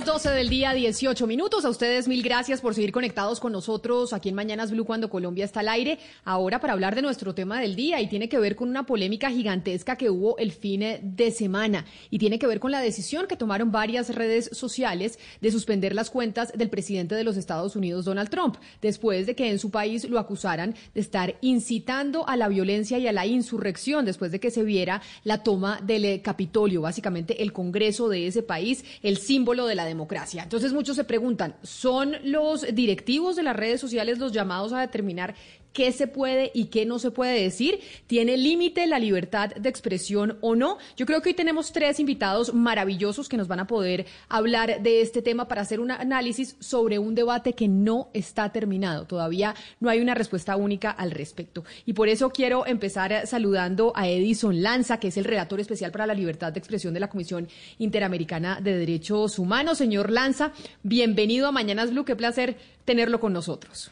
Las 12 del día, 18 minutos. A ustedes mil gracias por seguir conectados con nosotros aquí en Mañanas Blue cuando Colombia está al aire. Ahora para hablar de nuestro tema del día y tiene que ver con una polémica gigantesca que hubo el fin de semana y tiene que ver con la decisión que tomaron varias redes sociales de suspender las cuentas del presidente de los Estados Unidos, Donald Trump, después de que en su país lo acusaran de estar incitando a la violencia y a la insurrección, después de que se viera la toma del Capitolio, básicamente el Congreso de ese país, el símbolo de la democracia. Entonces muchos se preguntan, ¿son los directivos de las redes sociales los llamados a determinar qué se puede y qué no se puede decir, tiene límite la libertad de expresión o no. Yo creo que hoy tenemos tres invitados maravillosos que nos van a poder hablar de este tema para hacer un análisis sobre un debate que no está terminado. Todavía no hay una respuesta única al respecto. Y por eso quiero empezar saludando a Edison Lanza, que es el relator especial para la libertad de expresión de la Comisión Interamericana de Derechos Humanos. Señor Lanza, bienvenido a Mañanas Blue. Qué placer tenerlo con nosotros.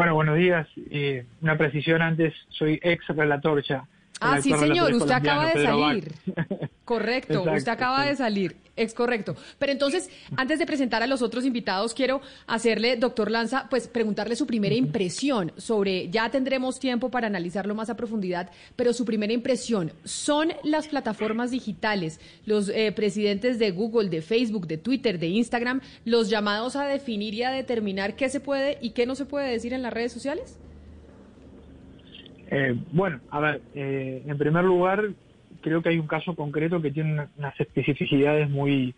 Bueno, buenos días. Eh, una precisión antes, soy ex relator ya. Ah, sí, señor, usted acaba de salir. Correcto, usted acaba de salir, es correcto. Pero entonces, antes de presentar a los otros invitados, quiero hacerle, doctor Lanza, pues preguntarle su primera impresión sobre, ya tendremos tiempo para analizarlo más a profundidad, pero su primera impresión, ¿son las plataformas digitales, los eh, presidentes de Google, de Facebook, de Twitter, de Instagram, los llamados a definir y a determinar qué se puede y qué no se puede decir en las redes sociales? Eh, bueno, a ver, eh, en primer lugar, creo que hay un caso concreto que tiene unas especificidades muy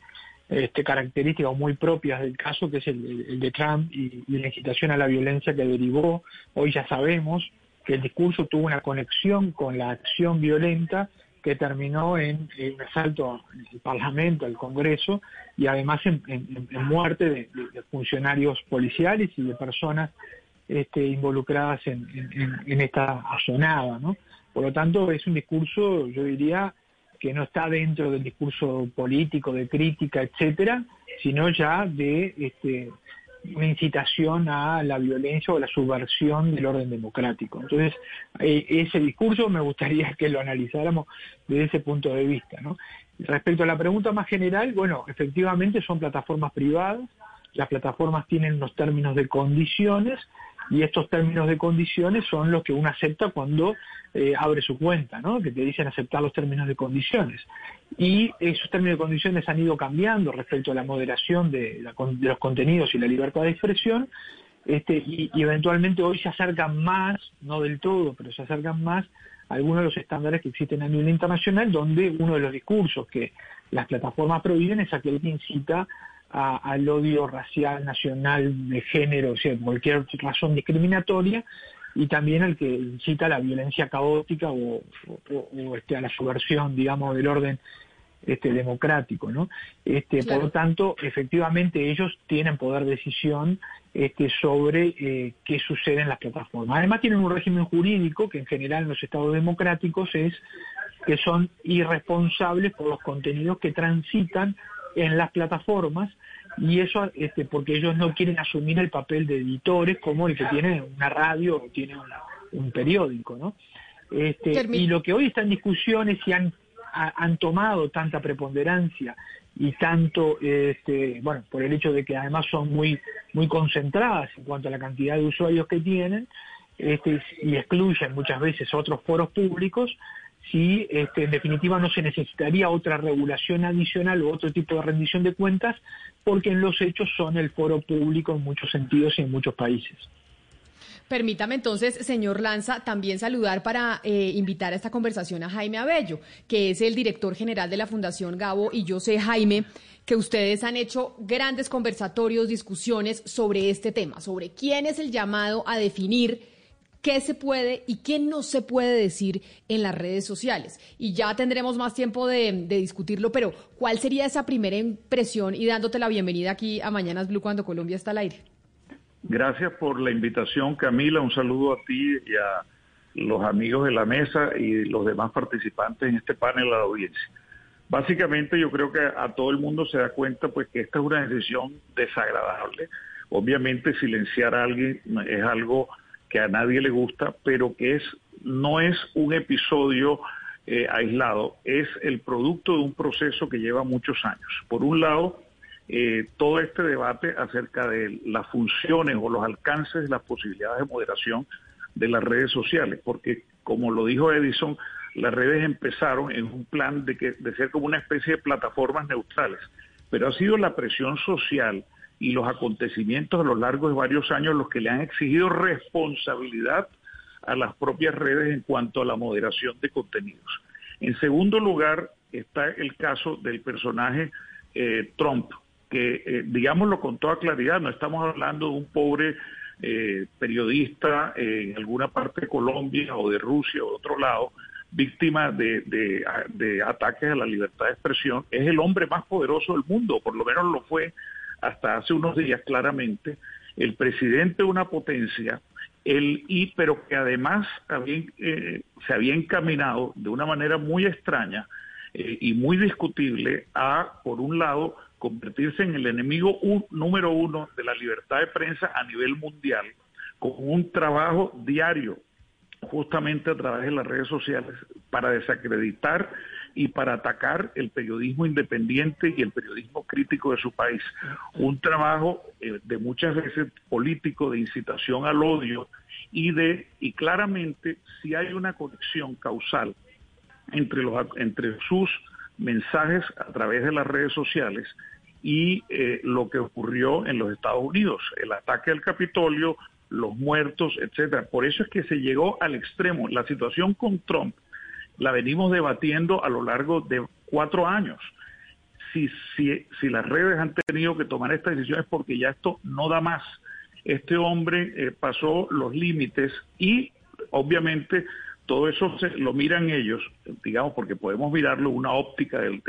este, características o muy propias del caso, que es el, de Trump y, la incitación a la violencia que derivó. Hoy ya sabemos que el discurso tuvo una conexión con la acción violenta que terminó en, un asalto al Parlamento, al Congreso, y además en, muerte de, funcionarios policiales y de personas este, involucradas en, esta asonada, ¿no? Por lo tanto, es un discurso, yo diría, que no está dentro del discurso político, de crítica, etcétera, sino ya de este, una incitación a la violencia o la subversión del orden democrático. Entonces, eh, ese discurso me gustaría que lo analizáramos desde ese punto de vista. Respecto a la pregunta más general, bueno, efectivamente son plataformas privadas, las plataformas tienen unos términos de condiciones y estos términos de condiciones son los que uno acepta cuando eh, abre su cuenta, ¿no? que te dicen aceptar los términos de condiciones. Y esos términos de condiciones han ido cambiando respecto a la moderación de, los contenidos y la libertad de expresión, este, y, eventualmente hoy se acercan más, no del todo, pero se acercan más a algunos de los estándares que existen a nivel internacional, donde uno de los discursos que las plataformas prohíben es aquel que incita al odio racial, nacional, de género, o sea, cualquier razón discriminatoria, y también al que incita a la violencia caótica o, este, a la subversión, digamos, del orden este, democrático, ¿no? Este, Por lo tanto, efectivamente ellos tienen poder de decisión este, sobre eh, qué sucede en las plataformas. Además tienen un régimen jurídico que en general en los estados democráticos es que son irresponsables por los contenidos que transitan en las plataformas y eso este, porque ellos no quieren asumir el papel de editores como el que tiene una radio o tiene un periódico, ¿no? Este, y lo que hoy está en discusión es si han, han tomado tanta preponderancia y tanto, este, bueno, por el hecho de que además son muy, muy concentradas en cuanto a la cantidad de usuarios que tienen, este, y excluyen muchas veces otros foros públicos, si este, en definitiva no se necesitaría otra regulación adicional o otro tipo de rendición de cuentas, porque en los hechos son el foro público en muchos sentidos y en muchos países. Permítame entonces, señor Lanza, también saludar para eh, invitar a esta conversación a Jaime Abello, que es el director general de la Fundación Gabo. Y yo sé, Jaime, que ustedes han hecho grandes conversatorios, discusiones sobre este tema, sobre quién es el llamado a definir qué se puede y qué no se puede decir en las redes sociales. Y ya tendremos más tiempo de, discutirlo, pero ¿cuál sería esa primera impresión y dándote la bienvenida aquí a Mañanas Blue cuando Colombia está al aire? Gracias por la invitación, Camila. Un saludo a ti y a los amigos de la mesa y los demás participantes en este panel la audiencia. Básicamente yo creo que a todo el mundo se da cuenta pues que esta es una decisión desagradable. Obviamente silenciar a alguien es algo que a nadie le gusta, pero que es no es un episodio eh, aislado, es el producto de un proceso que lleva muchos años. Por un lado, eh, todo este debate acerca de las funciones o los alcances de las posibilidades de moderación de las redes sociales, porque como lo dijo Edison, las redes empezaron en un plan de, que, de ser como una especie de plataformas neutrales, pero ha sido la presión social y los acontecimientos a lo largo de varios años los que le han exigido responsabilidad a las propias redes en cuanto a la moderación de contenidos. En segundo lugar está el caso del personaje eh, Trump, que eh, digámoslo con toda claridad, no estamos hablando de un pobre eh, periodista en alguna parte de Colombia o de Rusia o de otro lado, víctima de, de, ataques a la libertad de expresión, es el hombre más poderoso del mundo, por lo menos lo fue hasta hace unos días claramente, el presidente de una potencia, el, y, pero que además eh, se había encaminado de una manera muy extraña eh, y muy discutible a, por un lado, convertirse en el enemigo número uno de la libertad de prensa a nivel mundial, con un trabajo diario justamente a través de las redes sociales para desacreditar y para atacar el periodismo independiente y el periodismo crítico de su país. Un trabajo eh, de muchas veces político de incitación al odio y de y claramente si hay una conexión causal entre los entre sus mensajes a través de las redes sociales y eh, lo que ocurrió en los Estados Unidos, el ataque al Capitolio, los muertos, etcétera. Por eso es que se llegó al extremo. La situación con Trump la venimos debatiendo a lo largo de cuatro años. Si, si, si las redes han tenido que tomar estas decisiones porque ya esto no da más. Este hombre eh, pasó los límites y obviamente todo eso se, lo miran ellos, digamos, porque podemos mirarlo una óptica del,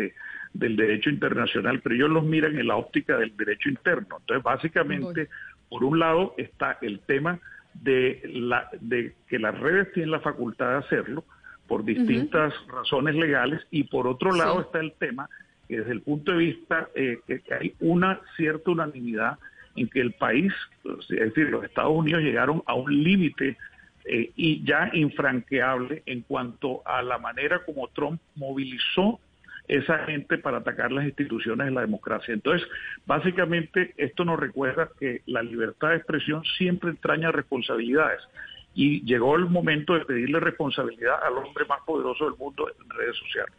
del derecho internacional, pero ellos los miran en la óptica del derecho interno. Entonces, básicamente, por un lado está el tema de, la, de que las redes tienen la facultad de hacerlo por distintas razones legales. Y por otro lado está el tema que desde el punto de vista eh, que, hay una cierta unanimidad en que el país, es decir, los Estados Unidos llegaron a un límite eh, y ya infranqueable en cuanto a la manera como Trump movilizó esa gente para atacar las instituciones de la democracia. Entonces, básicamente esto nos recuerda que la libertad de expresión siempre entraña responsabilidades y llegó el momento de pedirle responsabilidad al hombre más poderoso del mundo en redes sociales.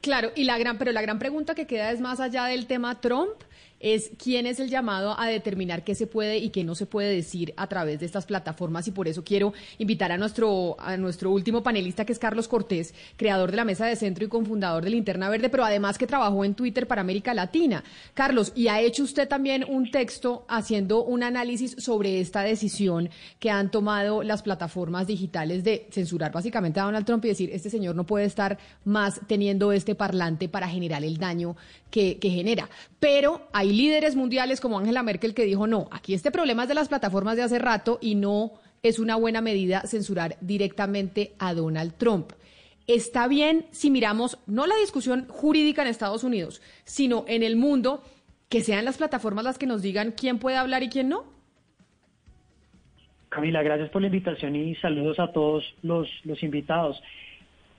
Claro, y la gran, pero la gran pregunta que queda es más allá del tema Trump, es quién es el llamado a determinar qué se puede y qué no se puede decir a través de estas plataformas y por eso quiero invitar a nuestro a nuestro último panelista que es Carlos Cortés, creador de la Mesa de Centro y cofundador de Linterna Verde, pero además que trabajó en Twitter para América Latina. Carlos, y ha hecho usted también un texto haciendo un análisis sobre esta decisión que han tomado las plataformas digitales de censurar básicamente a Donald Trump y decir, este señor no puede estar más teniendo este parlante para generar el daño que, que genera. Pero hay líderes mundiales como Angela Merkel que dijo, no, aquí este problema es de las plataformas de hace rato y no es una buena medida censurar directamente a Donald Trump. Está bien si miramos no la discusión jurídica en Estados Unidos, sino en el mundo, que sean las plataformas las que nos digan quién puede hablar y quién no. Camila, gracias por la invitación y saludos a todos los, los invitados.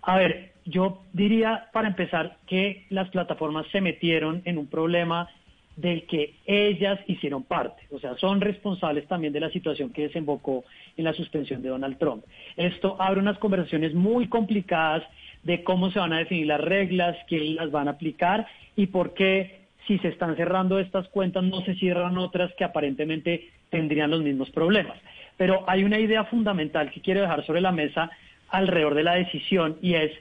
A ver, yo diría para empezar que las plataformas se metieron en un problema del que ellas hicieron parte, o sea, son responsables también de la situación que desembocó en la suspensión de Donald Trump. Esto abre unas conversaciones muy complicadas de cómo se van a definir las reglas, quién las van a aplicar y por qué si se están cerrando estas cuentas no se cierran otras que aparentemente tendrían los mismos problemas. Pero hay una idea fundamental que quiero dejar sobre la mesa alrededor de la decisión y es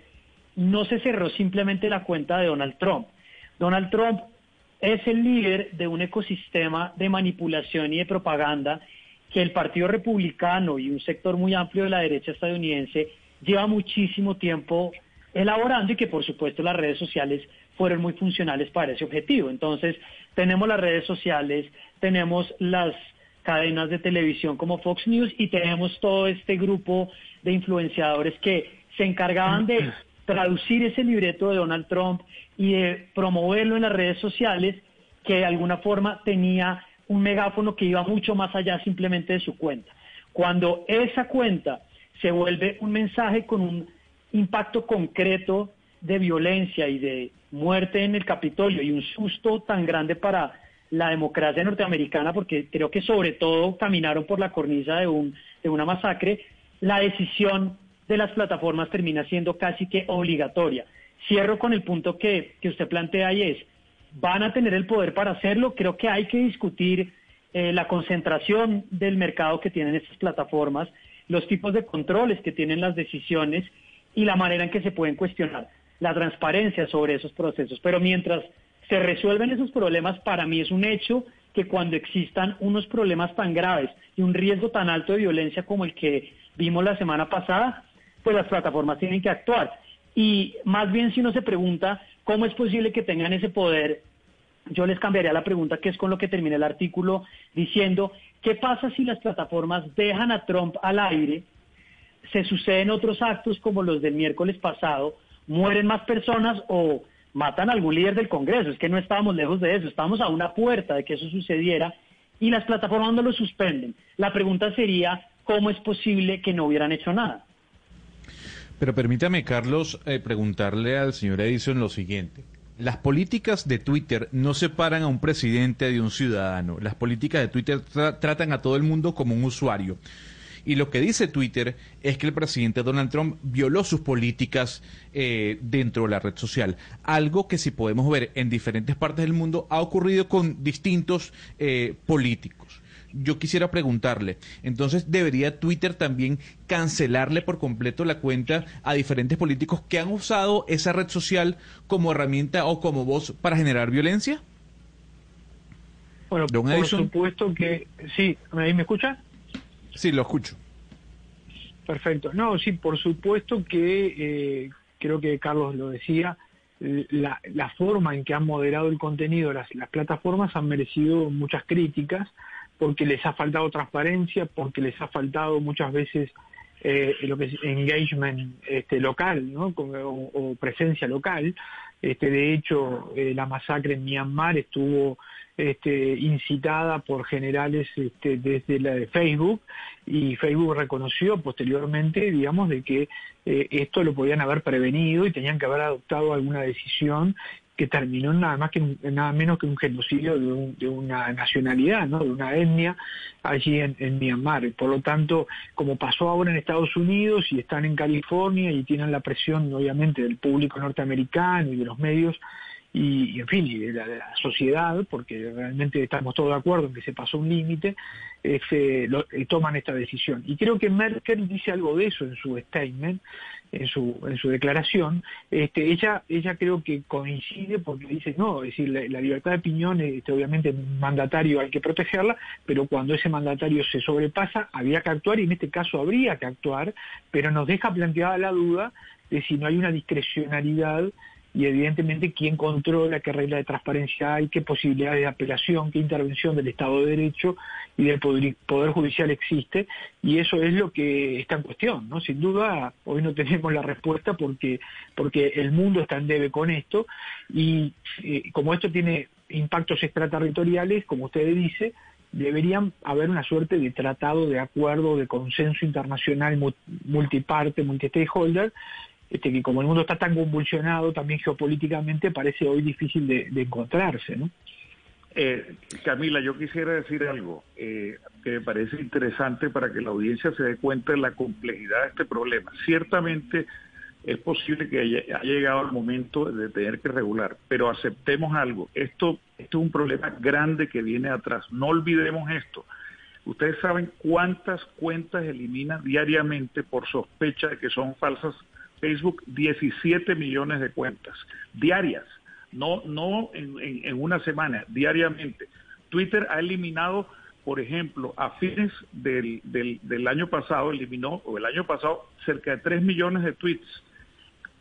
no se cerró simplemente la cuenta de Donald Trump. Donald Trump es el líder de un ecosistema de manipulación y de propaganda que el Partido Republicano y un sector muy amplio de la derecha estadounidense lleva muchísimo tiempo elaborando y que por supuesto las redes sociales fueron muy funcionales para ese objetivo. Entonces, tenemos las redes sociales, tenemos las cadenas de televisión como Fox News y tenemos todo este grupo de influenciadores que se encargaban de traducir ese libreto de Donald Trump y de promoverlo en las redes sociales que de alguna forma tenía un megáfono que iba mucho más allá simplemente de su cuenta. Cuando esa cuenta se vuelve un mensaje con un impacto concreto de violencia y de muerte en el Capitolio y un susto tan grande para la democracia norteamericana, porque creo que sobre todo caminaron por la cornisa de, un, de una masacre, la decisión de las plataformas termina siendo casi que obligatoria. Cierro con el punto que, que usted plantea y es, ¿van a tener el poder para hacerlo? Creo que hay que discutir eh, la concentración del mercado que tienen estas plataformas, los tipos de controles que tienen las decisiones y la manera en que se pueden cuestionar la transparencia sobre esos procesos. Pero mientras se resuelven esos problemas, para mí es un hecho que cuando existan unos problemas tan graves y un riesgo tan alto de violencia como el que vimos la semana pasada, pues las plataformas tienen que actuar. Y más bien si uno se pregunta cómo es posible que tengan ese poder, yo les cambiaría la pregunta que es con lo que termina el artículo diciendo, ¿qué pasa si las plataformas dejan a Trump al aire? Se suceden otros actos como los del miércoles pasado, mueren más personas o matan a algún líder del Congreso. Es que no estábamos lejos de eso, estábamos a una puerta de que eso sucediera y las plataformas no lo suspenden. La pregunta sería, ¿cómo es posible que no hubieran hecho nada? Pero permítame, Carlos, eh, preguntarle al señor Edison lo siguiente. Las políticas de Twitter no separan a un presidente de un ciudadano. Las políticas de Twitter tratan a todo el mundo como un usuario. Y lo que dice Twitter es que el presidente Donald Trump violó sus políticas eh, dentro de la red social. Algo que si podemos ver en diferentes partes del mundo ha ocurrido con distintos eh, políticos yo quisiera preguntarle, entonces debería Twitter también cancelarle por completo la cuenta a diferentes políticos que han usado esa red social como herramienta o como voz para generar violencia? Bueno, por supuesto que sí, ¿ahí me escucha? Sí, lo escucho. Perfecto. No, sí, por supuesto que eh, creo que Carlos lo decía, la, la, forma en que han moderado el contenido las, las plataformas han merecido muchas críticas porque les ha faltado transparencia, porque les ha faltado muchas veces eh, lo que es engagement este, local ¿no? o, presencia local. Este, de hecho, eh, la masacre en Myanmar estuvo este, incitada por generales este, desde la de Facebook y Facebook reconoció posteriormente, digamos, de que eh, esto lo podían haber prevenido y tenían que haber adoptado alguna decisión que terminó nada más que nada menos que un genocidio de, una nacionalidad, ¿no? de una etnia allí en, en, Myanmar. Por lo tanto, como pasó ahora en Estados Unidos y están en California y tienen la presión obviamente del público norteamericano y de los medios y, en fin, de la, sociedad, porque realmente estamos todos de acuerdo en que se pasó un límite, este, eh, toman esta decisión. Y creo que Merkel dice algo de eso en su statement, en su, en su declaración. Este, ella, ella creo que coincide porque dice, no, es decir, la, libertad de opinión, este, obviamente mandatario hay que protegerla, pero cuando ese mandatario se sobrepasa, había que actuar y en este caso habría que actuar, pero nos deja planteada la duda de si no hay una discrecionalidad y evidentemente quién controla, qué regla de transparencia hay, qué posibilidades de apelación, qué intervención del Estado de Derecho y del Poder, Judicial existe, y eso es lo que está en cuestión, ¿no? Sin duda, hoy no tenemos la respuesta porque, porque el mundo está en debe con esto, y eh, como esto tiene impactos extraterritoriales, como usted dice, deberían haber una suerte de tratado, de acuerdo, de consenso internacional multiparte, multi-stakeholder, este, que como el mundo está tan convulsionado también geopolíticamente, parece hoy difícil de, encontrarse, ¿no? Eh, Camila, yo quisiera decir algo eh, que me parece interesante para que la audiencia se dé cuenta de la complejidad de este problema. Ciertamente es posible que haya, llegado el momento de tener que regular, pero aceptemos algo. Esto, esto es un problema grande que viene atrás. No olvidemos esto. Ustedes saben cuántas cuentas elimina diariamente por sospecha de que son falsas Facebook 17 millones de cuentas diarias, no, no en, una semana, diariamente. Twitter ha eliminado por ejemplo, a fines del, del, año pasado eliminó, o el año pasado, cerca de 3 millones de tweets.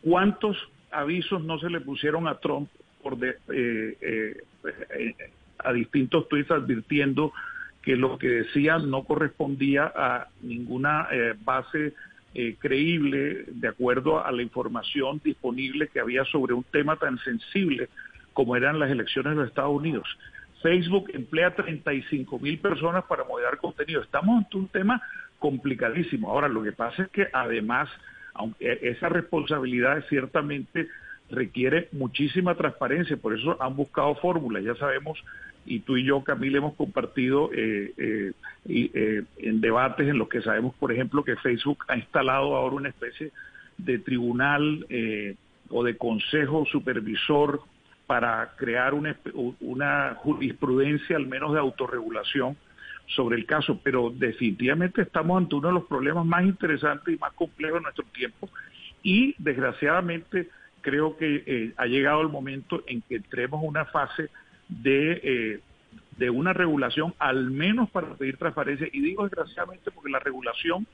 ¿Cuántos avisos no se le pusieron a Trump por de, eh, eh, a distintos tweets advirtiendo que lo que decía no correspondía a ninguna eh, creíble de acuerdo a la información disponible que había sobre un tema tan sensible como eran las elecciones de los Estados Unidos? Facebook emplea 35 mil personas para moderar contenido. Estamos ante un tema complicadísimo. Ahora, lo que pasa es que además, aunque esa responsabilidad ciertamente requiere muchísima transparencia, por eso han buscado fórmulas, ya sabemos, y tú y yo, Camila, hemos compartido eh, eh, eh, en debates en los que sabemos, por ejemplo, que Facebook ha instalado ahora una especie de tribunal o de consejo supervisor para crear una, una jurisprudencia al menos de autorregulación sobre el caso, pero definitivamente estamos ante uno de los problemas más interesantes y más complejos de nuestro tiempo. Y desgraciadamente creo que ha llegado el momento en que entremos a una fase de, eh, de una regulación, al menos para pedir transparencia, y digo desgraciadamente porque la regulación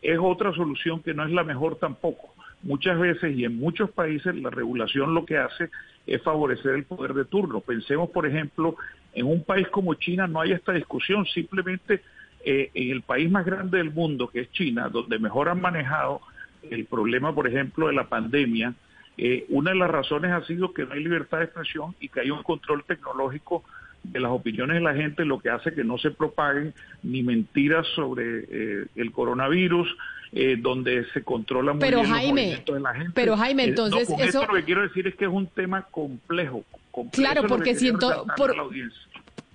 es otra solución que no es la mejor tampoco. Muchas veces y en muchos países la regulación lo que hace es favorecer el poder de turno. Pensemos, por ejemplo, en un país como China no hay esta discusión, simplemente eh, en el país más grande del mundo, que es China, donde mejor han manejado el problema, por ejemplo, de la pandemia, eh, una de las razones ha sido que no hay libertad de expresión y que hay un control tecnológico de las opiniones de la gente, lo que hace que no se propaguen ni mentiras sobre eh, el coronavirus, eh, donde se controla muy pero bien Jaime, de la gente. Pero Jaime, entonces eso... lo que quiero decir es que es un tema complejo. claro, porque siento... Por...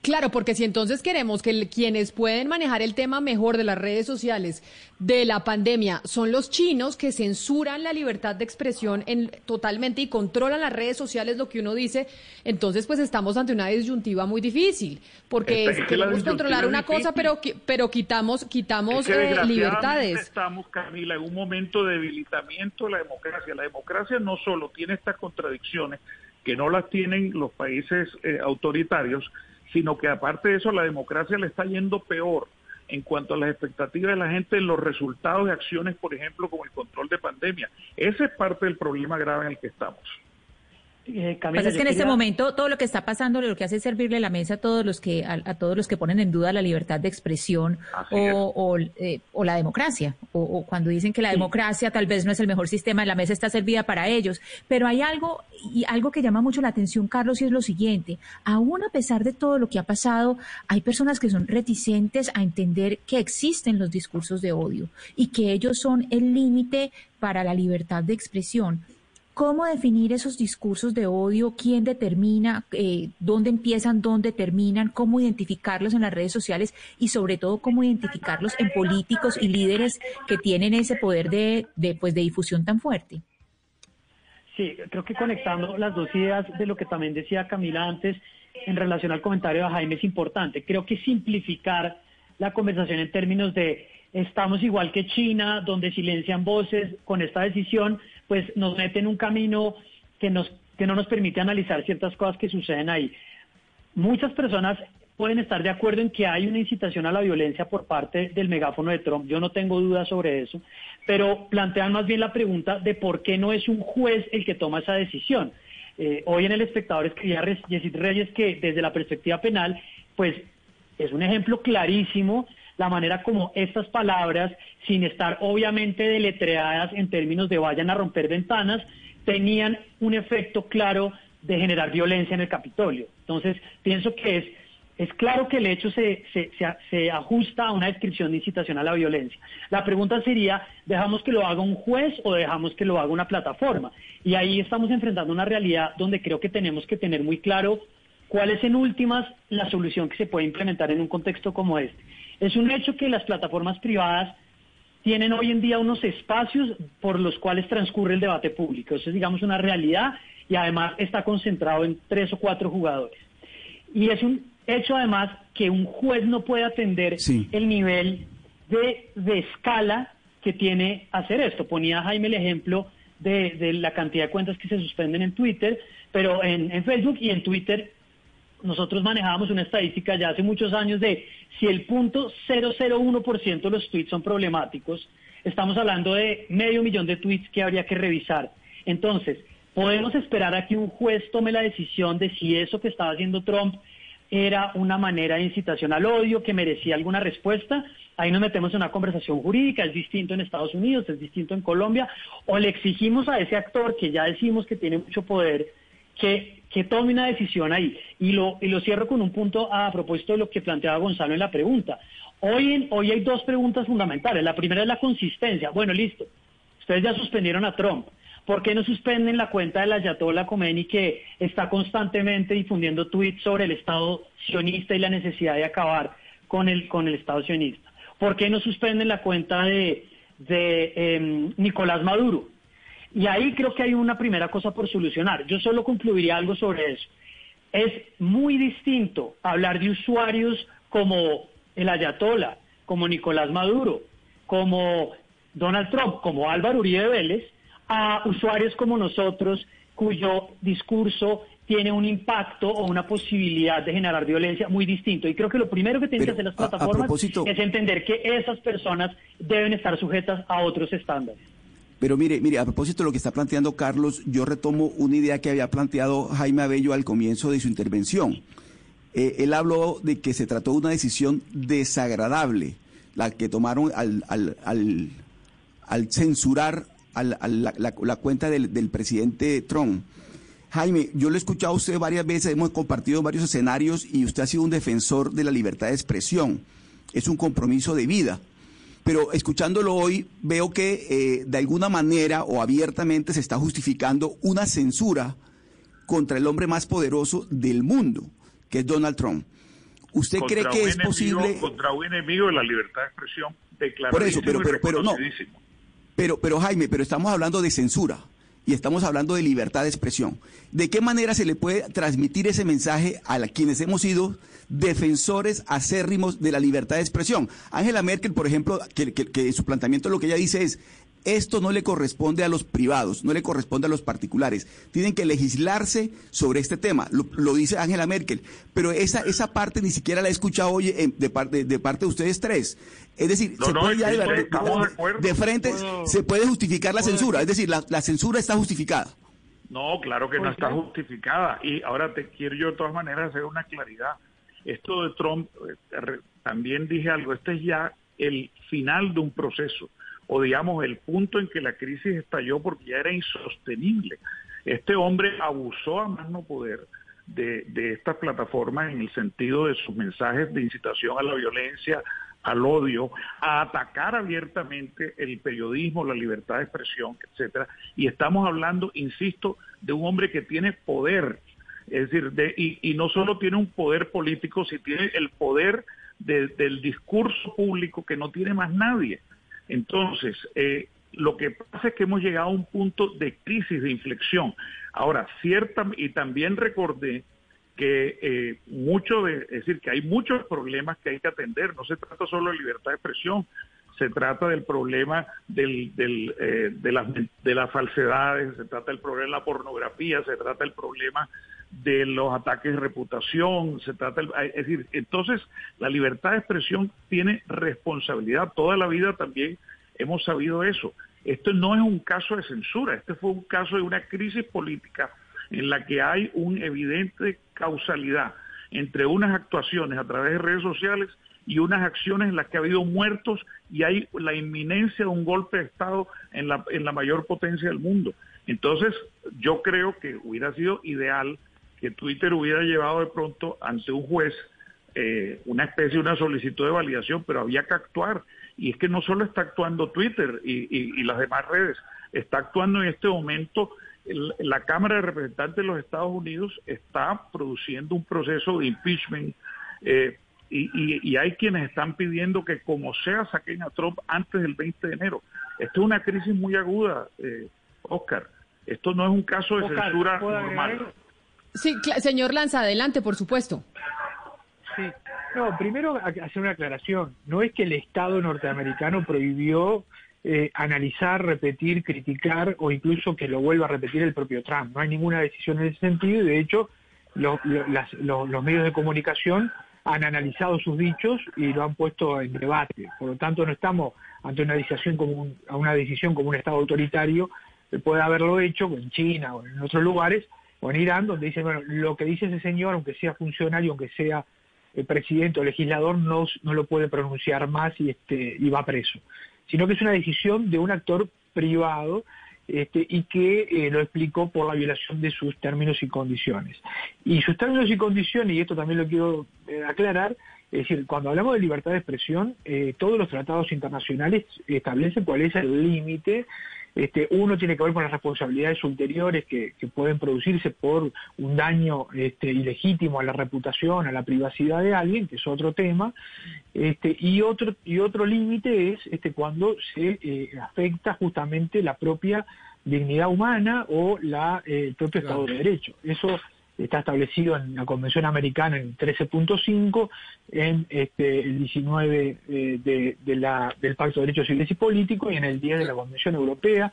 Claro, porque si entonces queremos que quienes pueden manejar el tema mejor de las redes sociales de la pandemia son los chinos que censuran la libertad de expresión en, totalmente y controlan las redes sociales, lo que uno dice, entonces pues estamos ante una disyuntiva muy difícil, porque queremos controlar una cosa, pero pero quitamos quitamos eh, libertades. Estamos, Camila, en un momento de debilitamiento de la democracia. La democracia no solo tiene estas contradicciones que no las tienen los países eh, autoritarios, sino que aparte de eso la democracia le está yendo peor en cuanto a las expectativas de la gente en los resultados de acciones, por ejemplo, como el control de pandemia. Ese es parte del problema grave en el que estamos. Eh, es que en este momento todo lo que está pasando lo que hace es servirle la mesa a todos los que a, todos los que ponen en duda la libertad de expresión o, eh, o, la democracia o, cuando dicen que la democracia tal vez no es el mejor sistema la mesa está servida para ellos. Pero hay algo y algo que llama mucho la atención Carlos y es lo siguiente. Aún a pesar de todo lo que ha pasado hay personas que son reticentes a entender que existen los discursos de odio y que ellos son el límite para la libertad de expresión ¿Cómo definir esos discursos de odio? ¿Quién determina eh, dónde empiezan, dónde terminan? ¿Cómo identificarlos en las redes sociales? Y sobre todo, ¿cómo identificarlos en políticos y líderes que tienen ese poder de, de, pues, de difusión tan fuerte? Sí, creo que conectando las dos ideas de lo que también decía Camila antes en relación al comentario de Jaime es importante. Creo que simplificar la conversación en términos de estamos igual que China, donde silencian voces con esta decisión, pues nos mete en un camino que, nos, que no nos permite analizar ciertas cosas que suceden ahí. Muchas personas pueden estar de acuerdo en que hay una incitación a la violencia por parte del megáfono de Trump, yo no tengo dudas sobre eso, pero plantean más bien la pregunta de por qué no es un juez el que toma esa decisión. Eh, hoy en El Espectador escribía Yesid Reyes que desde la perspectiva penal, pues es un ejemplo clarísimo la manera como estas palabras, sin estar obviamente deletreadas en términos de vayan a romper ventanas, tenían un efecto claro de generar violencia en el Capitolio. Entonces, pienso que es, es claro que el hecho se, se, se, ajusta a una descripción de incitación a la violencia. La pregunta sería, ¿dejamos que lo haga un juez o dejamos que lo haga una plataforma? Y ahí estamos enfrentando una realidad donde creo que tenemos que tener muy claro cuál es en últimas la solución que se puede implementar en un contexto como este. Es un hecho que las plataformas privadas tienen hoy en día unos espacios por los cuales transcurre el debate público. Eso es, digamos, una realidad y además está concentrado en tres o cuatro jugadores. Y es un hecho además que un juez no puede atender el nivel de, escala que tiene hacer esto. Ponía Jaime el ejemplo de, la cantidad de cuentas que se suspenden en Twitter, pero en Facebook y en Twitter nosotros manejábamos una estadística ya hace muchos años de si el punto 001% de los tweets son problemáticos, estamos hablando de medio millón de tweets que habría que revisar. Entonces, podemos esperar a que un juez tome la decisión de si eso que estaba haciendo Trump era una manera de incitación al odio que merecía alguna respuesta. Ahí nos metemos en una conversación jurídica, es distinto en Estados Unidos, es distinto en Colombia, o le exigimos a ese actor que ya decimos que tiene mucho poder que, que tome una decisión ahí. Y lo, y lo cierro con un punto a propósito de lo que planteaba Gonzalo en la pregunta. Hoy, en, hoy hay dos preguntas fundamentales. La primera es la consistencia. Bueno, listo. Ustedes ya suspendieron a Trump. ¿Por qué no suspenden la cuenta de la Ayatollah Khomeini que está constantemente difundiendo tweets sobre el Estado sionista y la necesidad de acabar con el, con el Estado sionista? ¿Por qué no suspenden la cuenta de, de em, Nicolás Maduro? Y ahí creo que hay una primera cosa por solucionar. Yo solo concluiría algo sobre eso. Es muy distinto hablar de usuarios como el Ayatollah, como Nicolás Maduro, como Donald Trump, como Álvaro Uribe Vélez, a usuarios como nosotros cuyo discurso tiene un impacto o una posibilidad de generar violencia muy distinto. Y creo que lo primero que tienen que hacer las plataformas es entender que esas personas deben estar sujetas a otros estándares. Pero mire, mire, a propósito de lo que está planteando Carlos, yo retomo una idea que había planteado Jaime Abello al comienzo de su intervención. Eh, él habló de que se trató de una decisión desagradable, la que tomaron al, al, al, al censurar la, cuenta del, presidente Trump. Jaime, yo lo he escuchado a usted varias veces, hemos compartido varios escenarios y usted ha sido un defensor de la libertad de expresión. Es un compromiso de vida. Pero escuchándolo hoy, veo que eh, de alguna manera o abiertamente se está justificando una censura contra el hombre más poderoso del mundo, que es Donald Trump. ¿Usted cree que es posible... Contra un enemigo de la libertad de expresión Por eso, pero, pero, pero no. Pero, pero Jaime, pero estamos hablando de censura y estamos hablando de libertad de expresión. ¿De qué manera se le puede transmitir ese mensaje a quienes hemos sido defensores acérrimos de la libertad de expresión? Angela Merkel, por ejemplo, que, que, su planteamiento lo que ella dice es, esto no le corresponde a los privados, no le corresponde a los particulares. Tienen que legislarse sobre este tema, lo, dice Angela Merkel. Pero esa, esa parte ni siquiera la he escuchado hoy de, parte, de parte de ustedes tres. Es decir, se puede ya de, frente, se puede justificar la censura. Es decir, la, censura está justificada. No, claro que no está justificada. Y ahora te quiero yo de todas maneras hacer una claridad. Esto de Trump, eh, también dije algo, este es ya el final de un proceso o digamos el punto en que la crisis estalló porque ya era insostenible. Este hombre abusó a más no poder de, de estas plataformas en el sentido de sus mensajes de incitación a la violencia, al odio, a atacar abiertamente el periodismo, la libertad de expresión, etcétera. Y estamos hablando, insisto, de un hombre que tiene poder, es decir, de, y, y no solo tiene un poder político, sino tiene el poder del discurso público que no tiene más nadie. Entonces, eh, lo que pasa es que hemos llegado a un punto de crisis, de inflexión. Ahora, cierta, y también recordé que eh, es decir, que hay muchos problemas que hay que atender. No se trata solo de libertad de expresión, se trata del problema del, del, eh, de, las, de las falsedades, se trata del problema de la pornografía, se trata del problema de los ataques de reputación, se trata, es decir, entonces la libertad de expresión tiene responsabilidad. Toda la vida también hemos sabido eso. Esto no es un caso de censura, este fue un caso de una crisis política en la que hay una evidente causalidad entre unas actuaciones a través de redes sociales y unas acciones en las que ha habido muertos y hay la inminencia de un golpe de Estado en la, en la mayor potencia del mundo. Entonces, yo creo que hubiera sido ideal que Twitter hubiera llevado de pronto ante un juez eh, una especie de una solicitud de validación, pero había que actuar. Y es que no solo está actuando Twitter y, las demás redes, está actuando en este momento la Cámara de Representantes de los Estados Unidos está produciendo un proceso de impeachment eh, y, hay quienes están pidiendo que como sea saquen a Trump antes del 20 de enero. Esto es una crisis muy aguda, eh, Oscar. Esto no es un caso de censura normal. Sí, señor Lanza, adelante, por supuesto. Sí, no, primero hacer una aclaración. No es que el Estado norteamericano prohibió eh, analizar, repetir, criticar o incluso que lo vuelva a repetir el propio Trump. No hay ninguna decisión en ese sentido y de hecho los, medios de comunicación han analizado sus dichos y lo han puesto en debate. Por lo tanto, no estamos ante una decisión como un, una decisión como un Estado autoritario, puede haberlo hecho en China o en otros lugares, o en Irán, donde dicen, bueno, lo que dice ese señor, aunque sea funcionario, aunque sea el presidente o legislador, no, no lo puede pronunciar más y, este, y va preso. Sino que es una decisión de un actor privado este, y que eh, lo explicó por la violación de sus términos y condiciones. Y sus términos y condiciones, y esto también lo quiero eh, aclarar, es decir, cuando hablamos de libertad de expresión, eh, todos los tratados internacionales establecen cuál es el límite este, uno tiene que ver con las responsabilidades ulteriores que, pueden producirse por un daño este, ilegítimo a la reputación, a la privacidad de alguien, que es otro tema, este, y otro y otro límite es este, cuando se eh, afecta justamente la propia dignidad humana o la, eh, el propio Estado de Derecho. Eso está establecido en la Convención Americana en 13.5, en este, el 19 eh, de, la, del Pacto de Derechos Civiles y Políticos y en el 10 de la Convención Europea,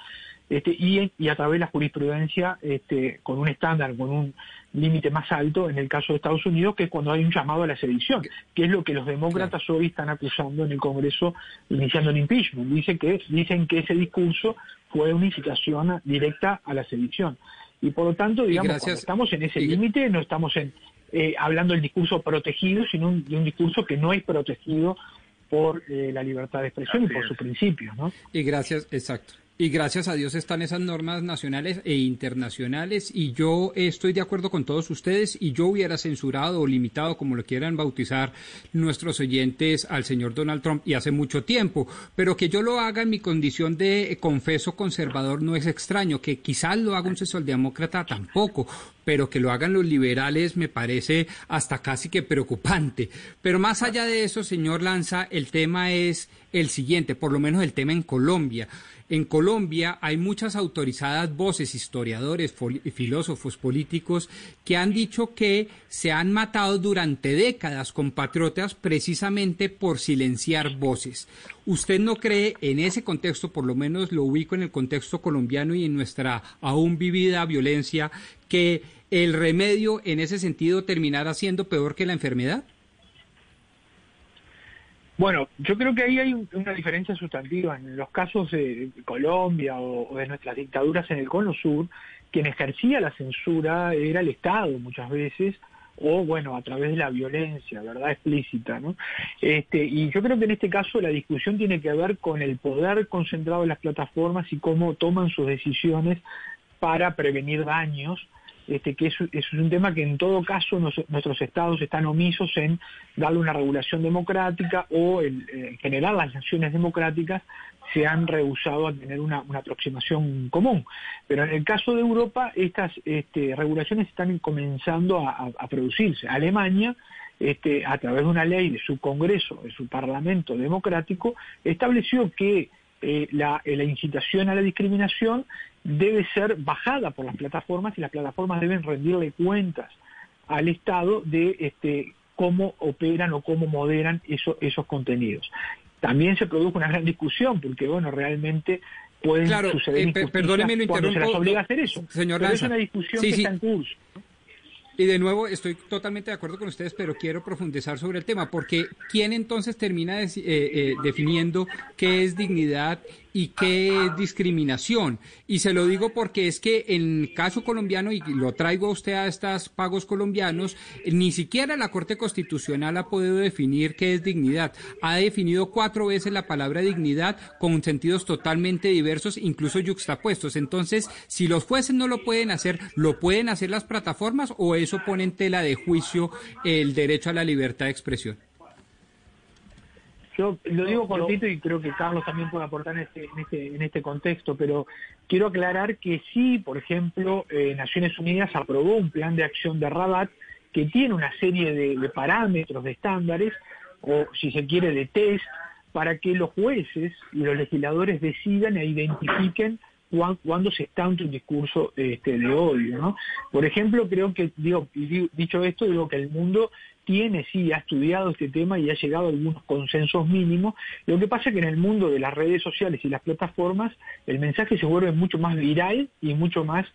este, y, y, a través de la jurisprudencia este, con un estándar, con un límite más alto en el caso de Estados Unidos, que es cuando hay un llamado a la sedición, que es lo que los demócratas hoy están acusando en el Congreso iniciando el impeachment. Dice que, dicen que ese discurso fue una incitación directa a la sedición. Y por lo tanto, digamos, cuando estamos en ese límite, no estamos en, eh, hablando del discurso protegido, sino de un discurso que no es protegido por eh, la libertad de expresión y por sus principios. ¿no? Y gracias, exacto. Y gracias a Dios están esas normas nacionales e internacionales y yo estoy de acuerdo con todos ustedes y yo hubiera censurado o limitado, como lo quieran bautizar nuestros oyentes, al señor Donald Trump y hace mucho tiempo. Pero que yo lo haga en mi condición de confeso conservador no es extraño, que quizás lo haga un socialdemócrata tampoco, pero que lo hagan los liberales me parece hasta casi que preocupante. Pero más allá de eso, señor Lanza, el tema es el siguiente, por lo menos el tema en Colombia. En Colombia hay muchas autorizadas voces, historiadores, filósofos políticos, que han dicho que se han matado durante décadas compatriotas precisamente por silenciar voces. ¿Usted no cree en ese contexto, por lo menos lo ubico en el contexto colombiano y en nuestra aún vivida violencia, que el remedio en ese sentido terminará siendo peor que la enfermedad? Bueno, yo creo que ahí hay una diferencia sustantiva. En los casos de Colombia o, de nuestras dictaduras en el Cono Sur, quien ejercía la censura era el Estado muchas veces, o bueno, a través de la violencia, ¿verdad? Explícita, ¿no? Este, y yo creo que en este caso la discusión tiene que ver con el poder concentrado en las plataformas y cómo toman sus decisiones para prevenir daños este, que es un tema que en todo caso nuestros estados están omisos en darle una regulación democrática o en general las naciones democráticas se han rehusado a tener una, aproximación común. Pero en el caso de Europa, estas este, regulaciones están comenzando a, producirse. Alemania, este, a través de una ley de su Congreso, de su Parlamento democrático, estableció que eh, la, la, incitación a la discriminación debe ser bajada por las plataformas y las plataformas deben rendirle cuentas al Estado de este, cómo operan o cómo moderan esos contenidos. También se produjo una gran discusión porque, bueno, realmente pueden suceder eh, perdóneme, cuando se las obliga a hacer eso. Señor Pero es una discusión que está en curso. Y de nuevo, estoy totalmente de acuerdo con ustedes, pero quiero profundizar sobre el tema, porque ¿quién entonces termina eh, eh, definiendo qué es dignidad y qué discriminación. Y se lo digo porque es que en el caso colombiano, y lo traigo a usted a estos pagos colombianos, ni siquiera la Corte Constitucional ha podido definir qué es dignidad. Ha definido cuatro veces la palabra dignidad con sentidos totalmente diversos, incluso yuxtapuestos. Entonces, si los jueces no lo pueden hacer, ¿lo pueden hacer las plataformas o eso pone en tela de juicio el derecho a la libertad de expresión? Yo lo digo cortito y creo que Carlos también puede aportar en este, en este, en este contexto, pero quiero aclarar que sí, por ejemplo, eh, Naciones Unidas aprobó un plan de acción de Rabat que tiene una serie de, parámetros, de estándares, o si se quiere, de test, para que los jueces y los legisladores decidan e identifiquen cuándo se está ante un discurso este, de odio. ¿no? Por ejemplo, creo que, digo, dicho esto, digo que el mundo tiene, sí, ha estudiado este tema y ha llegado a algunos consensos mínimos. Lo que pasa es que en el mundo de las redes sociales y las plataformas el mensaje se vuelve mucho más viral y mucho más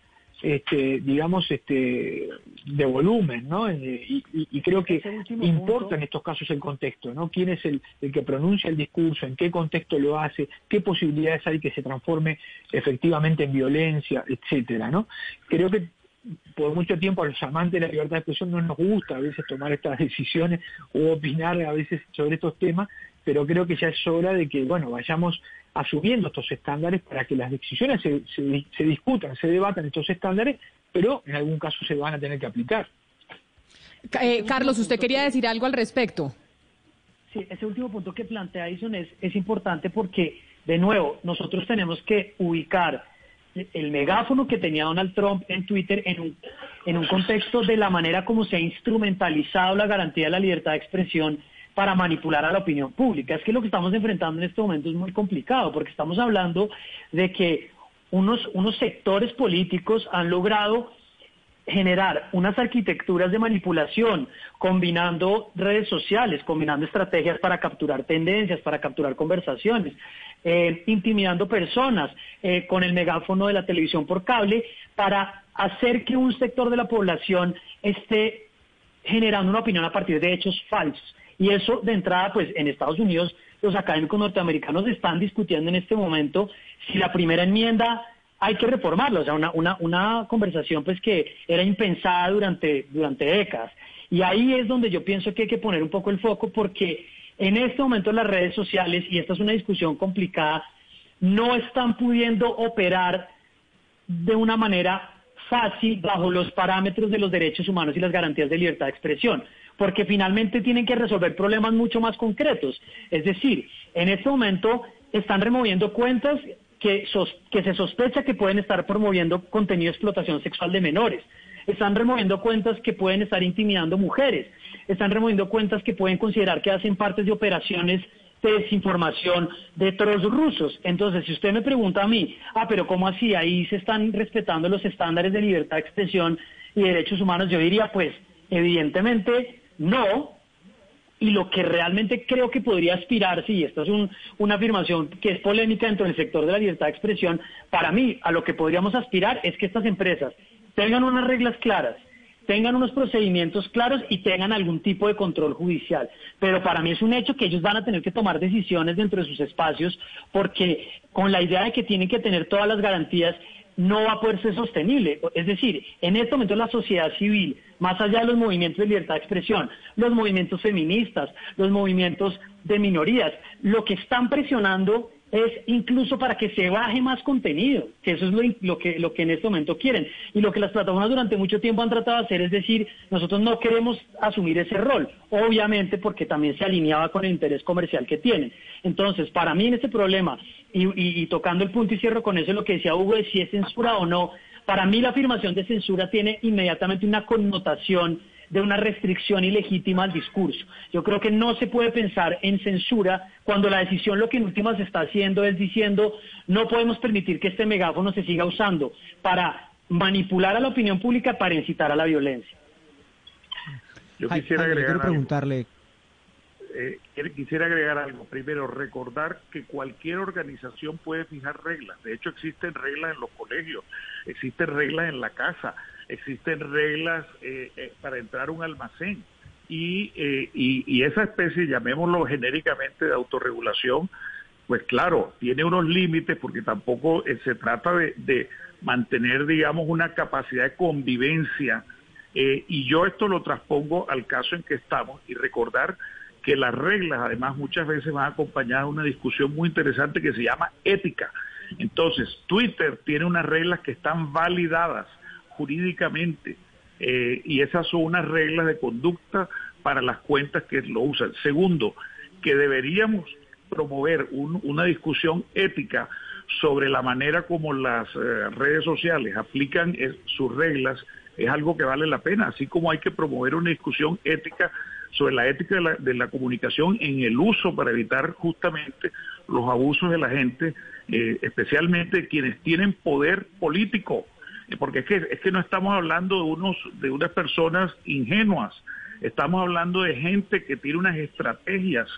este, digamos, este, de volumen, ¿no? Eh, y, creo que importa en estos casos el contexto, ¿no? ¿Quién es el, el, que pronuncia el discurso? ¿En qué contexto lo hace? ¿Qué posibilidades hay que se transforme efectivamente en violencia, etcétera, ¿no? Creo que por mucho tiempo a los amantes de la libertad de expresión no nos gusta a veces tomar estas decisiones o opinar a veces sobre estos temas, pero creo que ya es hora de que, bueno, vayamos asumiendo estos estándares para que las decisiones se, se, discutan, se debatan estos estándares, pero en algún caso se van a tener que aplicar. Eh, Carlos, ¿usted quería decir algo al respecto? Sí, ese último punto que plantea Ison es, es importante porque, de nuevo, nosotros tenemos que ubicar el megáfono que tenía Donald Trump en Twitter en un, en un contexto de la manera como se ha instrumentalizado la garantía de la libertad de expresión para manipular a la opinión pública. Es que lo que estamos enfrentando en este momento es muy complicado, porque estamos hablando de que unos, unos sectores políticos han logrado generar unas arquitecturas de manipulación, combinando redes sociales, combinando estrategias para capturar tendencias, para capturar conversaciones, eh, intimidando personas eh, con el megáfono de la televisión por cable, para hacer que un sector de la población esté generando una opinión a partir de hechos falsos. Y eso de entrada, pues en Estados Unidos los académicos norteamericanos están discutiendo en este momento si la primera enmienda hay que reformarla, o sea, una, una, una conversación pues que era impensada durante, durante décadas. Y ahí es donde yo pienso que hay que poner un poco el foco porque en este momento las redes sociales, y esta es una discusión complicada, no están pudiendo operar de una manera fácil bajo los parámetros de los derechos humanos y las garantías de libertad de expresión porque finalmente tienen que resolver problemas mucho más concretos. Es decir, en este momento están removiendo cuentas que, se sospecha que pueden estar promoviendo contenido de explotación sexual de menores. Están removiendo cuentas que pueden estar intimidando mujeres. Están removiendo cuentas que pueden considerar que hacen parte de operaciones de desinformación de trolls rusos. Entonces, si usted me pregunta a mí, ah, pero ¿cómo así? Ahí se están respetando los estándares de libertad de expresión y derechos humanos. Yo diría, pues, evidentemente no, y lo que realmente creo que podría aspirar, y esta es una afirmación que es polémica dentro del sector de la libertad de expresión, para mí a lo que podríamos aspirar es que estas empresas tengan unas reglas claras, tengan unos procedimientos claros y tengan algún tipo de control judicial. Pero para mí es un hecho que ellos van a tener que tomar decisiones dentro de sus espacios porque con la idea de que tienen que tener todas las garantías no va a poder ser sostenible. Es decir, en este momento la sociedad civil, más allá de los movimientos de libertad de expresión, los movimientos feministas, los movimientos de minorías, lo que están presionando es incluso para que se baje más contenido, que eso es lo, que, lo que en este momento quieren. Y lo que las plataformas durante mucho tiempo han tratado de hacer es decir, nosotros no queremos asumir ese rol, obviamente porque también se alineaba con el interés comercial que tienen. Entonces, para mí en este problema, y, tocando el punto y cierro con eso, lo que decía Hugo de si es censura o no, para mí la afirmación de censura tiene inmediatamente una connotación de una restricción ilegítima al discurso. Yo creo que no se puede pensar en censura cuando la decisión lo que en últimas se está haciendo es diciendo no podemos permitir que este megáfono se siga usando para manipular a la opinión pública para incitar a la violencia. Yo quisiera agregar preguntarle eh, quisiera agregar algo. Primero, recordar que cualquier organización puede fijar reglas. De hecho, existen reglas en los colegios, existen reglas en la casa, existen reglas eh, eh, para entrar a un almacén. Y, y, esa especie, llamémoslo genéricamente de autorregulación, pues claro, tiene unos límites porque tampoco se trata de, de, mantener, digamos, una capacidad de convivencia. y yo esto lo transpongo al caso en que estamos y recordar que las reglas además muchas veces van acompañadas de una discusión muy interesante que se llama ética. Entonces, Twitter tiene unas reglas que están validadas jurídicamente eh, y esas son unas reglas de conducta para las cuentas que lo usan. Segundo, que deberíamos promover una discusión ética sobre la manera como las eh, redes sociales aplican sus reglas es algo que vale la pena, así como hay que promover una discusión ética sobre la ética de la, comunicación en el uso para evitar justamente los abusos de la gente, eh, especialmente quienes tienen poder político, eh, porque es que, es que no estamos hablando de, unos, de unas personas ingenuas, estamos hablando de gente que tiene unas estrategias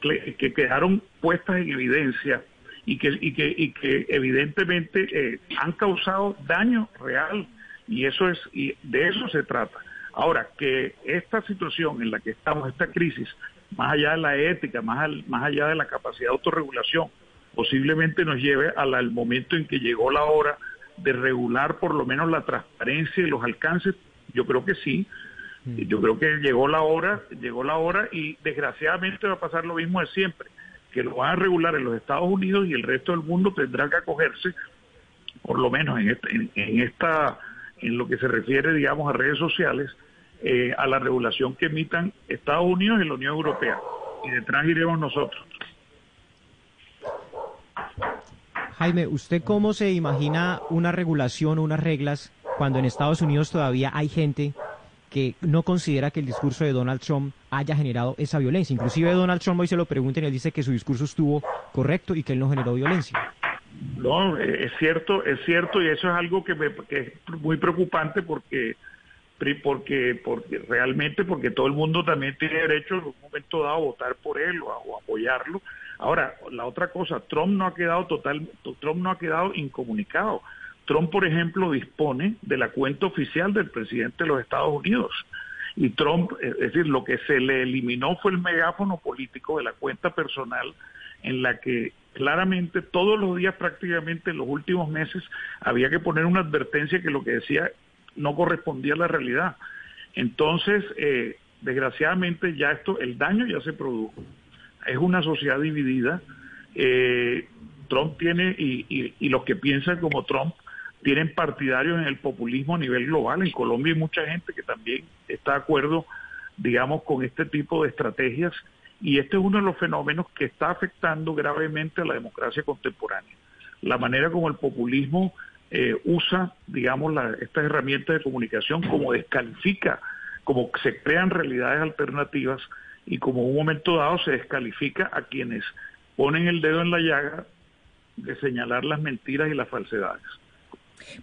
que, quedaron puestas en evidencia y que, y que, y que evidentemente eh, han causado daño real Y eso es, y de eso se trata. Ahora, que esta situación en la que estamos, esta crisis, más allá de la ética, más, más allá de la capacidad de autorregulación, posiblemente nos lleve al momento en que llegó la hora de regular por lo menos la transparencia y los alcances, yo creo que sí. Mm. Yo creo que llegó la hora, llegó la hora y desgraciadamente va a pasar lo mismo de siempre, que lo van a regular en los Estados Unidos y el resto del mundo tendrá que acogerse, por lo menos en esta, en, esta, en lo que se refiere, digamos, a redes sociales, eh, a la regulación que emitan Estados Unidos y la Unión Europea. Y detrás iremos nosotros. Jaime, ¿usted cómo se imagina una regulación o unas reglas cuando en Estados Unidos todavía hay gente que no considera que el discurso de Donald Trump haya generado esa violencia? Inclusive Donald Trump hoy se lo pregunta y él dice que su discurso estuvo correcto y que él no generó violencia. No, es cierto, es cierto y eso es algo que, me, que es muy preocupante porque porque porque realmente porque todo el mundo también tiene derecho en un momento dado a votar por él o a apoyarlo Ahora, la otra cosa, Trump no ha quedado total, Trump no ha quedado incomunicado. Trump, por ejemplo, dispone de la cuenta oficial del presidente de los Estados Unidos. Y Trump, es decir, lo que se le eliminó fue el megáfono político de la cuenta personal en la que claramente todos los días prácticamente en los últimos meses había que poner una advertencia que lo que decía no correspondía a la realidad. Entonces, eh, desgraciadamente ya esto, el daño ya se produjo es una sociedad dividida. Eh, Trump tiene, y, los que piensan como Trump, tienen partidarios en el populismo a nivel global. En Colombia hay mucha gente que también está de acuerdo, digamos, con este tipo de estrategias. Y este es uno de los fenómenos que está afectando gravemente a la democracia contemporánea. La manera como el populismo eh, usa, digamos, estas herramientas de comunicación como descalifica, como se crean realidades alternativas y como un momento dado se descalifica a quienes ponen el dedo en la llaga de señalar las mentiras y las falsedades.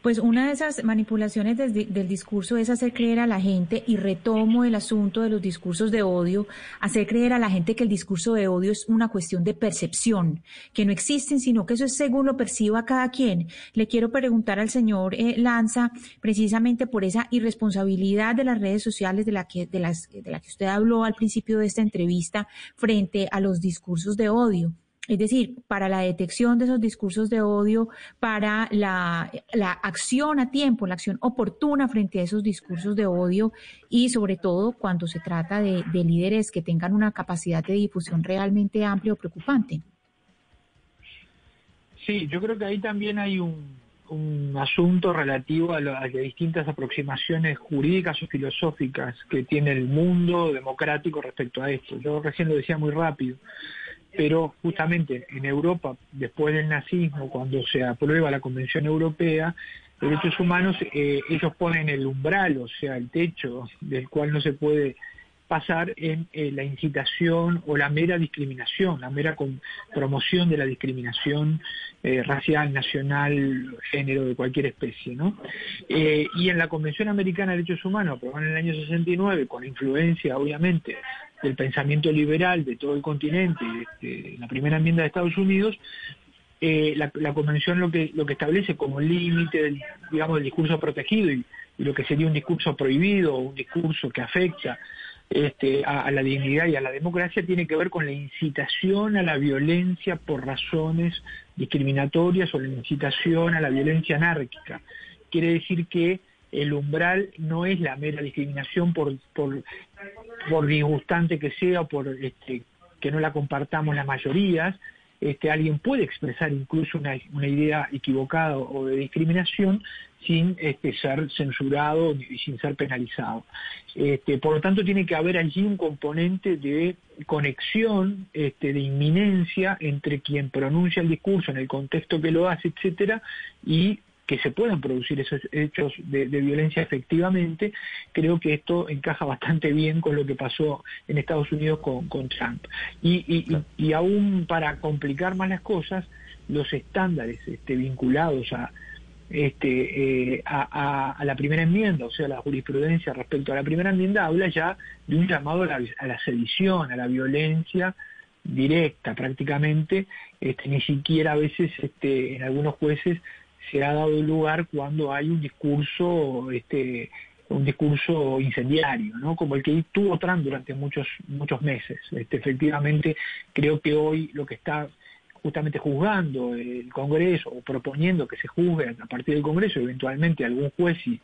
Pues una de esas manipulaciones del discurso es hacer creer a la gente, y retomo el asunto de los discursos de odio, hacer creer a la gente que el discurso de odio es una cuestión de percepción, que no existen, sino que eso es según lo perciba cada quien. Le quiero preguntar al señor eh, Lanza, precisamente por esa irresponsabilidad de las redes sociales de la, que, de, las, de la que usted habló al principio de esta entrevista frente a los discursos de odio. Es decir, para la detección de esos discursos de odio, para la, acción a tiempo, la acción oportuna frente a esos discursos de odio y sobre todo cuando se trata de, líderes que tengan una capacidad de difusión realmente amplia o preocupante. Sí, yo creo que ahí también hay un, asunto relativo a, las distintas aproximaciones jurídicas o filosóficas que tiene el mundo democrático respecto a esto. Yo recién lo decía muy rápido pero justamente en Europa, después del nazismo, cuando se aprueba la Convención Europea, derechos humanos, eh, ellos ponen el umbral, o sea, el techo del cual no se puede pasar en eh, la incitación o la mera discriminación, la mera promoción de la discriminación eh, racial, nacional, género, de cualquier especie. ¿no? y en la Convención Americana de Derechos Humanos, aprobada en el año 69, con influencia, obviamente, del pensamiento liberal de todo el continente, este, la primera enmienda de Estados Unidos, eh, la, convención lo que establece como límite del digamos del discurso protegido y, lo que sería un discurso prohibido un discurso que afecta este, a, la dignidad y a la democracia tiene que ver con la incitación a la violencia por razones discriminatorias o la incitación a la violencia anárquica. Quiere decir que el umbral no es la mera discriminación por, por, por disgustante que sea o por este, que no la compartamos las mayorías, este, alguien puede expresar incluso una, idea equivocada o de discriminación sin este, ser censurado y sin ser penalizado. Este, por lo tanto, tiene que haber allí un componente de conexión, este, de inminencia entre quien pronuncia el discurso en el contexto que lo hace, etcétera, y que se puedan producir esos hechos de, violencia efectivamente, creo que esto encaja bastante bien con lo que pasó en Estados Unidos con, Trump. Y, aún para complicar más las cosas, los estándares este, vinculados a, este, eh, a, la primera enmienda, o sea, la jurisprudencia respecto a la primera enmienda, habla ya de un llamado a la, a la sedición, a la violencia directa prácticamente, este, ni siquiera a veces este, en algunos jueces se ha dado lugar cuando hay un discurso este, un discurso incendiario, ¿no? como el que tuvo Trump durante muchos, muchos meses. Este, efectivamente, creo que hoy lo que está justamente juzgando el Congreso o proponiendo que se juzgue a partir del Congreso, eventualmente algún juez si,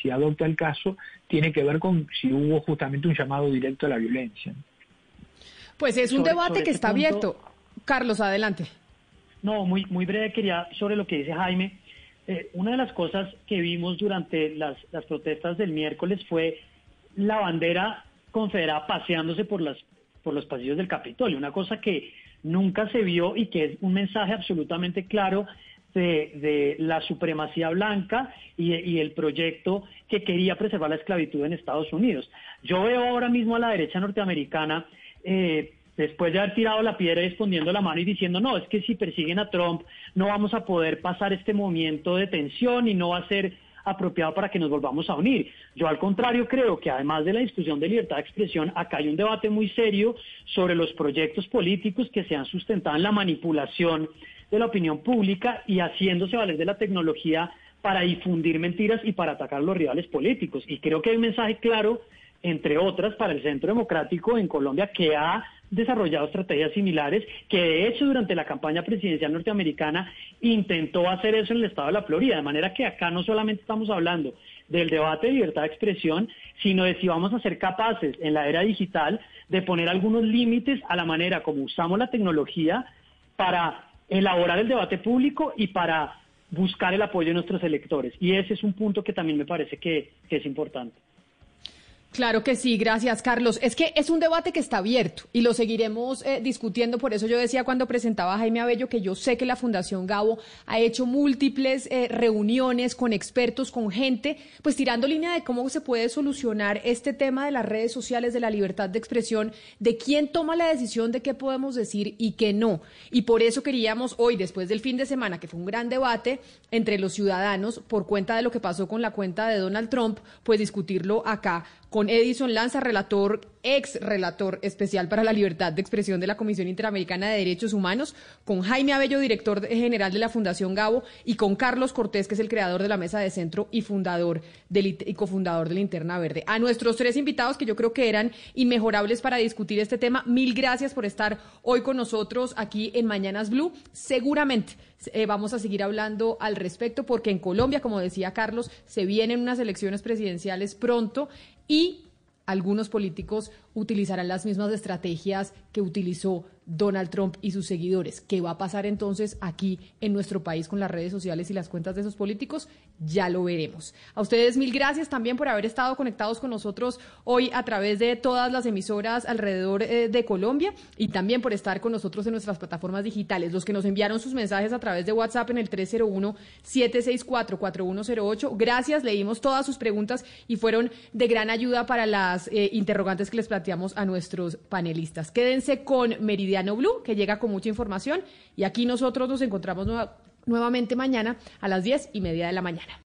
si adopta el caso, tiene que ver con si hubo justamente un llamado directo a la violencia. Pues es un debate que este está abierto. Carlos, adelante. No, muy, muy breve quería sobre lo que dice Jaime. Eh, una de las cosas que vimos durante las, protestas del miércoles fue la bandera confederada paseándose por, las, por los pasillos del Capitolio, una cosa que nunca se vio y que es un mensaje absolutamente claro de, la supremacía blanca y, el proyecto que quería preservar la esclavitud en Estados Unidos. Yo veo ahora mismo a la derecha norteamericana, eh, después de haber tirado la piedra y escondiendo la mano y diciendo, no, es que si persiguen a Trump no vamos a poder pasar este movimiento de tensión y no va a ser apropiado para que nos volvamos a unir. Yo al contrario creo que además de la discusión de libertad de expresión, acá hay un debate muy serio sobre los proyectos políticos que se han sustentado en la manipulación de la opinión pública y haciéndose valer de la tecnología para difundir mentiras y para atacar a los rivales políticos. Y creo que hay un mensaje claro, entre otras, para el Centro Democrático en Colombia que ha desarrollado estrategias similares, que de hecho durante la campaña presidencial norteamericana intentó hacer eso en el estado de la Florida, de manera que acá no solamente estamos hablando del debate de libertad de expresión, sino de si vamos a ser capaces en la era digital de poner algunos límites a la manera como usamos la tecnología para elaborar el debate público y para buscar el apoyo de nuestros electores. Y ese es un punto que también me parece que, que es importante. Claro que sí, gracias Carlos. Es que es un debate que está abierto y lo seguiremos eh, discutiendo. Por eso yo decía cuando presentaba a Jaime Abello que yo sé que la Fundación Gabo ha hecho múltiples eh, reuniones con expertos, con gente, pues tirando línea de cómo se puede solucionar este tema de las redes sociales, de la libertad de expresión, de quién toma la decisión de qué podemos decir y qué no. Y por eso queríamos hoy, después del fin de semana, que fue un gran debate entre los ciudadanos por cuenta de lo que pasó con la cuenta de Donald Trump, pues discutirlo acá con Edison Lanza, relator, ex relator especial para la libertad de expresión de la Comisión Interamericana de Derechos Humanos, con Jaime Abello, director general de la Fundación Gabo, y con Carlos Cortés, que es el creador de la Mesa de Centro y fundador del, y cofundador de Linterna Verde. A nuestros tres invitados, que yo creo que eran inmejorables para discutir este tema, mil gracias por estar hoy con nosotros aquí en Mañanas Blue. Seguramente eh, vamos a seguir hablando al respecto porque en Colombia, como decía Carlos, se vienen unas elecciones presidenciales pronto y algunos políticos utilizarán las mismas estrategias que utilizó Donald Trump y sus seguidores. ¿Qué va a pasar entonces aquí en nuestro país con las redes sociales y las cuentas de esos políticos? Ya lo veremos. A ustedes mil gracias también por haber estado conectados con nosotros hoy a través de todas las emisoras alrededor eh, de Colombia y también por estar con nosotros en nuestras plataformas digitales. Los que nos enviaron sus mensajes a través de WhatsApp en el 301-764-4108. Gracias, leímos todas sus preguntas y fueron de gran ayuda para las eh, interrogantes que les planteamos a nuestros panelistas. Quédense con Meridiano Blue, que llega con mucha información, y aquí nosotros nos encontramos nuevamente mañana a las diez y media de la mañana.